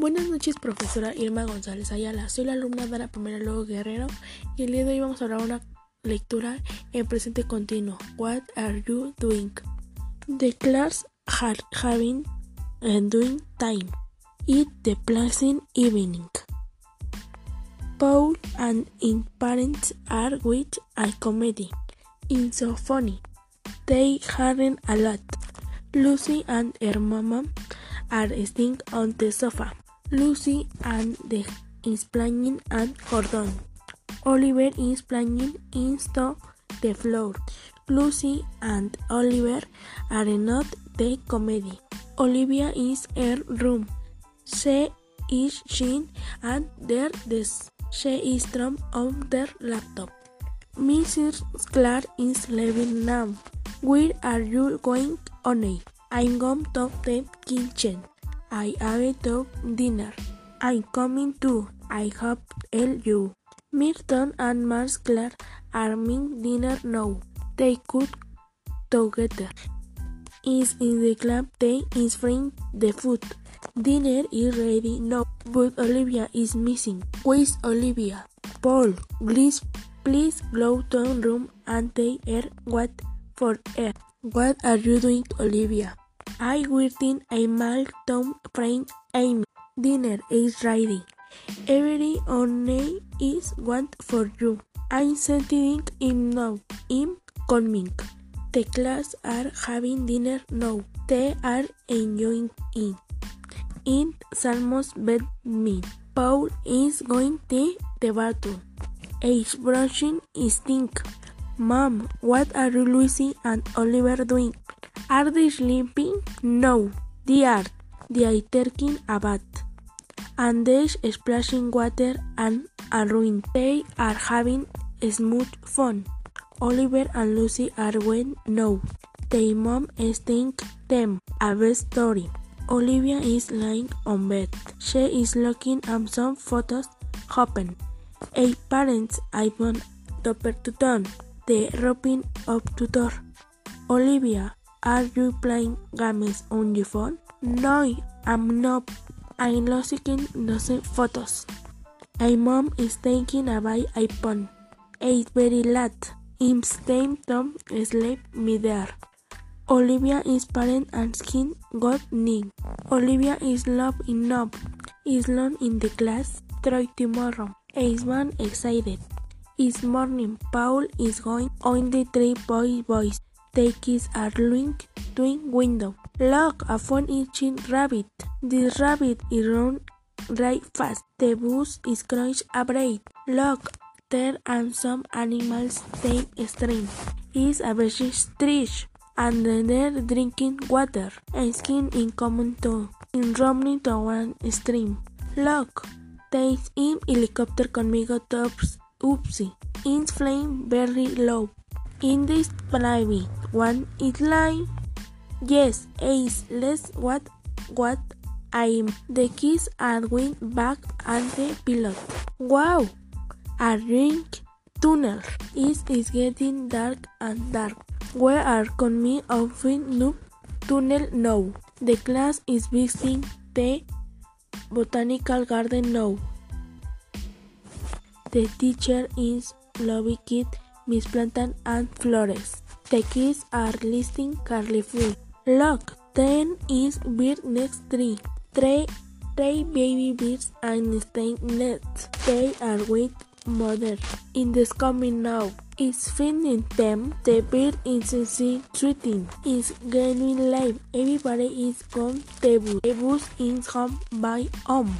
Buenas noches, profesora Irma González Ayala. Soy la alumna Dara Primera Luego Guerrero y el día de hoy vamos a hablar una lectura en presente continuo. What are you doing? The class are having and doing time. It the pleasant evening. Paul and his parents are with a comedy. It's so funny. They harden a lot. Lucy and her mama are sitting on the sofa. Lucy and the is playing and Gordon. Oliver is playing into the floor. Lucy and Oliver are not the comedy. Olivia is her room. She is sitting at their desk. She is from on their laptop. Mrs. Clark is leaving now. Where are you going, Honey? I'm going to the kitchen. I have to dinner. I'm coming too. I hope you. Milton and Mars Clark are having dinner now. They cook together. Is in the club. They is bring the food. Dinner is ready now, but Olivia is missing. Where's Olivia? Paul, please, please go to room and take her what for her. What are you doing, Olivia? I waiting a Tom friend Amy. Dinner is ready. Every only is want for you. I'm sending him now. I'm coming. The class are having dinner now. They are enjoying it. In Salmos bed me. Paul is going to the bathroom. He's brushing his teeth. Mom, what are Lucy and Oliver doing? Are they sleeping? No, they are. They are taking a bath. And they splashing water and a ruin. They are having smooth fun. Oliver and Lucy are when no. Their mom is them a best story. Olivia is lying on bed. She is looking at some photos happen. A parents iPhone topper to turn. The roping up to door. Olivia, are you playing games on your phone? No, I'm not. I'm looking those photos. My mom is taking a by iPhone. It's very late. I'm staying to sleep me there. Olivia is parent and skin got knee. Olivia is love enough. Is long in the class. Try tomorrow. Is one excited. Is morning. Paul is going on the three boy boys. Kids are looking twin window. Look, a phone itching rabbit. This rabbit is run right fast. The bus is crunch a braid. Look, there are some animals take stream. Is a very stretch and they're drinking water and skin in common too. In roaming to one stream. Look, takes in helicopter conmigo tops oopsie. In flame very low. In this private one is line. Yes, ace less what what I'm the kids are going back and the pilot. Wow! A ring tunnel is is getting dark and dark. Where are con me often no tunnel now? The class is visiting the botanical garden now. The teacher is lobby kid Miss Plantan and Flores. The kids are listening carefully. Look, ten is bird next tree. Three, three baby birds and staying nets. They are with mother. In this coming now. It's feeding them. The bird is sweating. It's getting life. Everybody is. The bus. The bus is home by home.